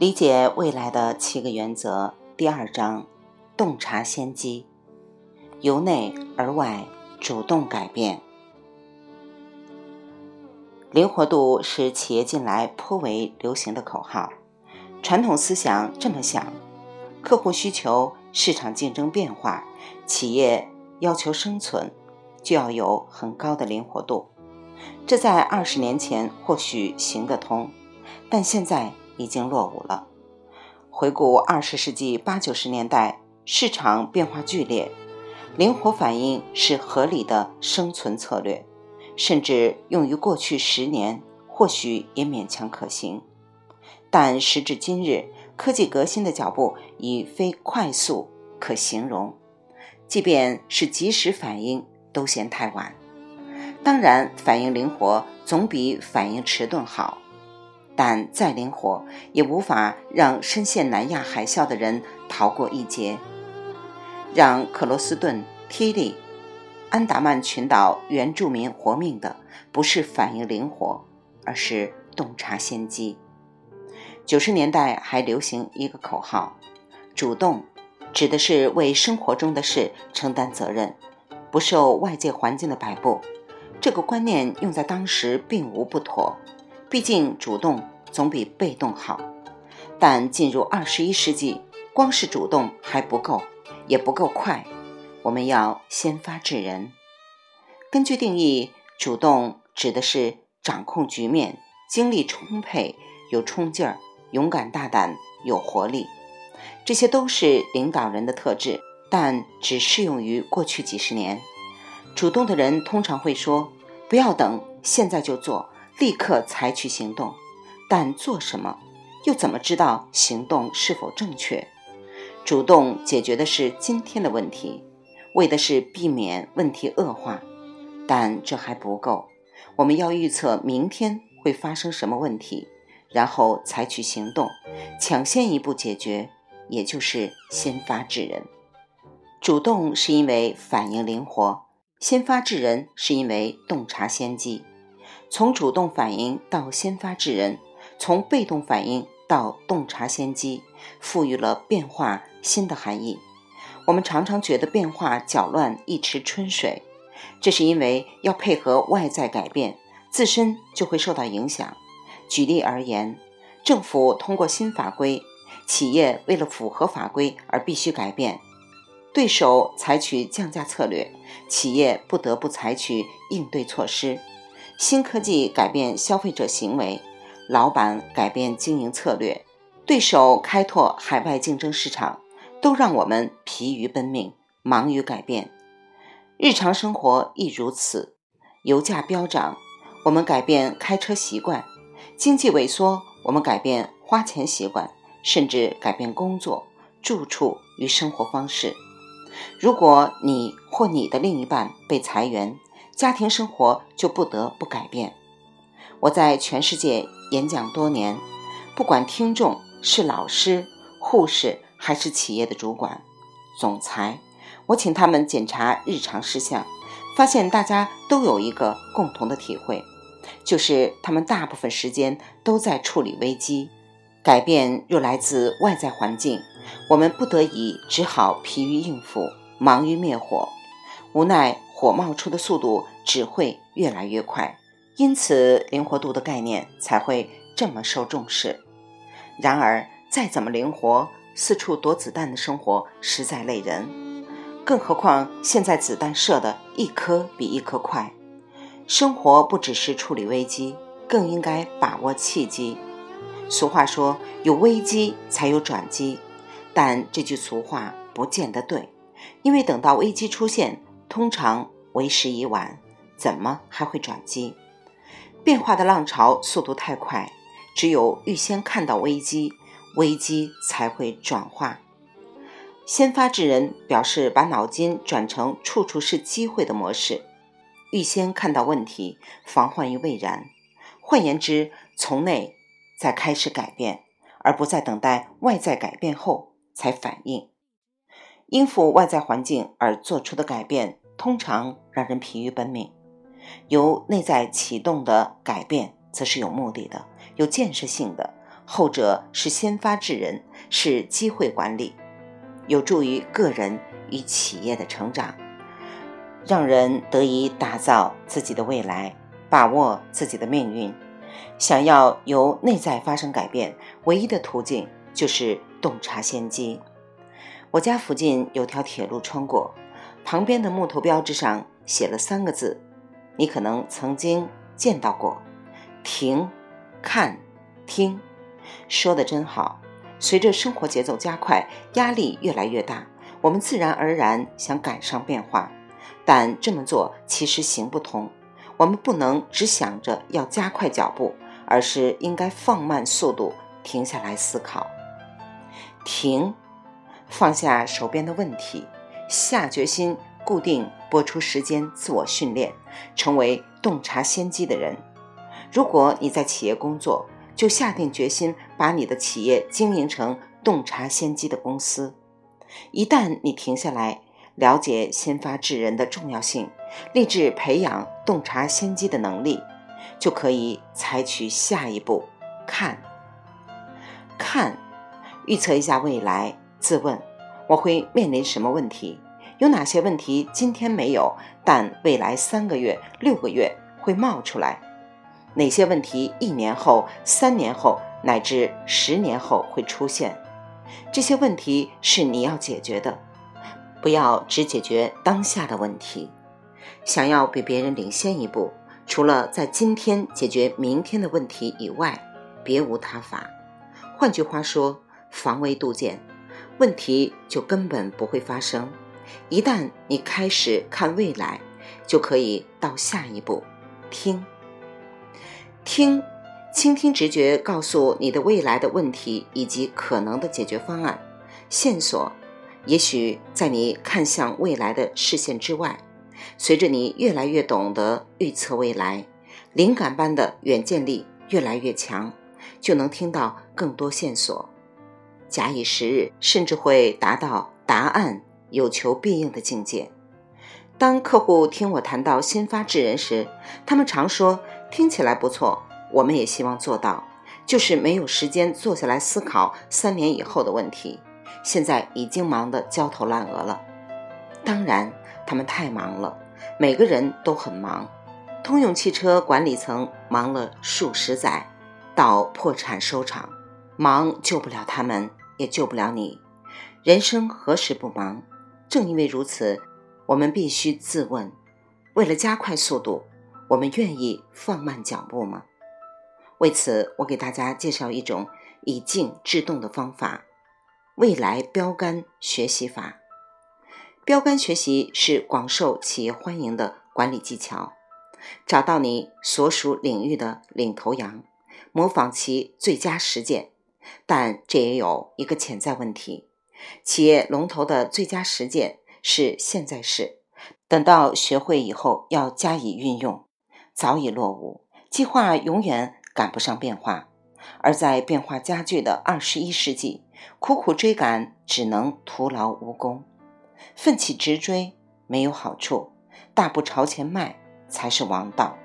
理解未来的七个原则，第二章：洞察先机，由内而外主动改变。灵活度是企业近来颇为流行的口号。传统思想这么想：客户需求、市场竞争变化，企业要求生存，就要有很高的灵活度。这在二十年前或许行得通，但现在已经落伍了。回顾二十世纪八九十年代，市场变化剧烈，灵活反应是合理的生存策略。甚至用于过去十年，或许也勉强可行，但时至今日，科技革新的脚步已非快速可形容，即便是及时反应，都嫌太晚。当然，反应灵活总比反应迟钝好，但再灵活，也无法让深陷南亚海啸的人逃过一劫，让克罗斯顿、梯利。安达曼群岛原住民活命的不是反应灵活，而是洞察先机。九十年代还流行一个口号：“主动”，指的是为生活中的事承担责任，不受外界环境的摆布。这个观念用在当时并无不妥，毕竟主动总比被动好。但进入二十一世纪，光是主动还不够，也不够快。我们要先发制人。根据定义，主动指的是掌控局面、精力充沛、有冲劲儿、勇敢大胆、有活力，这些都是领导人的特质，但只适用于过去几十年。主动的人通常会说：“不要等，现在就做，立刻采取行动。”但做什么？又怎么知道行动是否正确？主动解决的是今天的问题。为的是避免问题恶化，但这还不够。我们要预测明天会发生什么问题，然后采取行动，抢先一步解决，也就是先发制人。主动是因为反应灵活，先发制人是因为洞察先机。从主动反应到先发制人，从被动反应到洞察先机，赋予了变化新的含义。我们常常觉得变化搅乱一池春水，这是因为要配合外在改变，自身就会受到影响。举例而言，政府通过新法规，企业为了符合法规而必须改变；对手采取降价策略，企业不得不采取应对措施；新科技改变消费者行为，老板改变经营策略，对手开拓海外竞争市场。都让我们疲于奔命，忙于改变。日常生活亦如此。油价飙涨，我们改变开车习惯；经济萎缩，我们改变花钱习惯，甚至改变工作、住处与生活方式。如果你或你的另一半被裁员，家庭生活就不得不改变。我在全世界演讲多年，不管听众是老师、护士。还是企业的主管、总裁，我请他们检查日常事项，发现大家都有一个共同的体会，就是他们大部分时间都在处理危机。改变若来自外在环境，我们不得已只好疲于应付，忙于灭火，无奈火冒出的速度只会越来越快，因此灵活度的概念才会这么受重视。然而，再怎么灵活，四处躲子弹的生活实在累人，更何况现在子弹射的一颗比一颗快。生活不只是处理危机，更应该把握契机。俗话说有危机才有转机，但这句俗话不见得对，因为等到危机出现，通常为时已晚，怎么还会转机？变化的浪潮速度太快，只有预先看到危机。危机才会转化。先发制人表示把脑筋转成处处是机会的模式，预先看到问题，防患于未然。换言之，从内再开始改变，而不再等待外在改变后才反应。应付外在环境而做出的改变，通常让人疲于奔命。由内在启动的改变，则是有目的的、有建设性的。后者是先发制人，是机会管理，有助于个人与企业的成长，让人得以打造自己的未来，把握自己的命运。想要由内在发生改变，唯一的途径就是洞察先机。我家附近有条铁路穿过，旁边的木头标志上写了三个字，你可能曾经见到过：停、看、听。说的真好。随着生活节奏加快，压力越来越大，我们自然而然想赶上变化，但这么做其实行不通。我们不能只想着要加快脚步，而是应该放慢速度，停下来思考。停，放下手边的问题，下决心固定播出时间，自我训练，成为洞察先机的人。如果你在企业工作，就下定决心把你的企业经营成洞察先机的公司。一旦你停下来，了解先发制人的重要性，立志培养洞察先机的能力，就可以采取下一步：看，看，预测一下未来。自问：我会面临什么问题？有哪些问题今天没有，但未来三个月、六个月会冒出来？哪些问题一年后、三年后乃至十年后会出现？这些问题是你要解决的，不要只解决当下的问题。想要比别人领先一步，除了在今天解决明天的问题以外，别无他法。换句话说，防微杜渐，问题就根本不会发生。一旦你开始看未来，就可以到下一步，听。听，倾听直觉告诉你的未来的问题以及可能的解决方案线索，也许在你看向未来的视线之外。随着你越来越懂得预测未来，灵感般的远见力越来越强，就能听到更多线索。假以时日，甚至会达到答案有求必应的境界。当客户听我谈到先发制人时，他们常说。听起来不错，我们也希望做到，就是没有时间坐下来思考三年以后的问题。现在已经忙得焦头烂额了。当然，他们太忙了，每个人都很忙。通用汽车管理层忙了数十载，到破产收场，忙救不了他们，也救不了你。人生何时不忙？正因为如此，我们必须自问：为了加快速度。我们愿意放慢脚步吗？为此，我给大家介绍一种以静制动的方法——未来标杆学习法。标杆学习是广受企业欢迎的管理技巧。找到你所属领域的领头羊，模仿其最佳实践。但这也有一个潜在问题：企业龙头的最佳实践是现在式，等到学会以后要加以运用。早已落伍，计划永远赶不上变化，而在变化加剧的二十一世纪，苦苦追赶只能徒劳无功。奋起直追没有好处，大步朝前迈才是王道。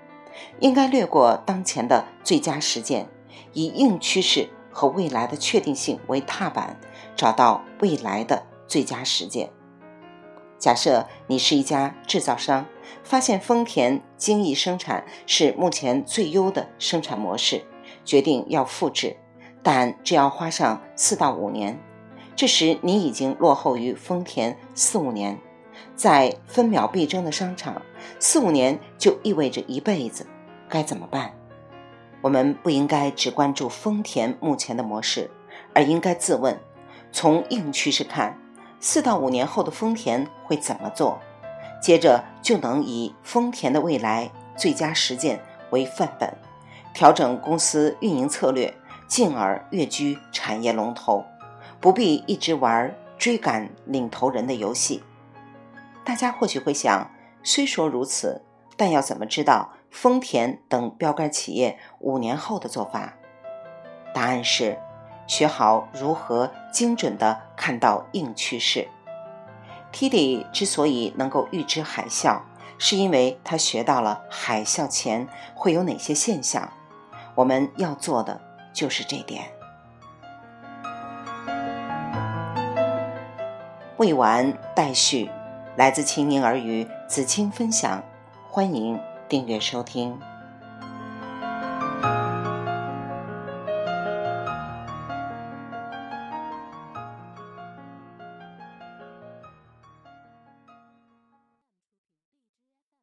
应该略过当前的最佳实践，以硬趋势和未来的确定性为踏板，找到未来的最佳实践。假设你是一家制造商，发现丰田精益生产是目前最优的生产模式，决定要复制，但这要花上四到五年。这时你已经落后于丰田四五年，在分秒必争的商场，四五年就意味着一辈子，该怎么办？我们不应该只关注丰田目前的模式，而应该自问：从硬趋势看。四到五年后的丰田会怎么做？接着就能以丰田的未来最佳实践为范本，调整公司运营策略，进而跃居产业龙头，不必一直玩追赶领头人的游戏。大家或许会想，虽说如此，但要怎么知道丰田等标杆企业五年后的做法，答案是学好如何精准的看到硬趋势。Tidy 之所以能够预知海啸，是因为他学到了海啸前会有哪些现象，我们要做的就是这点。未完待续，来自秦宁儿与子清分享，欢迎。订阅收听。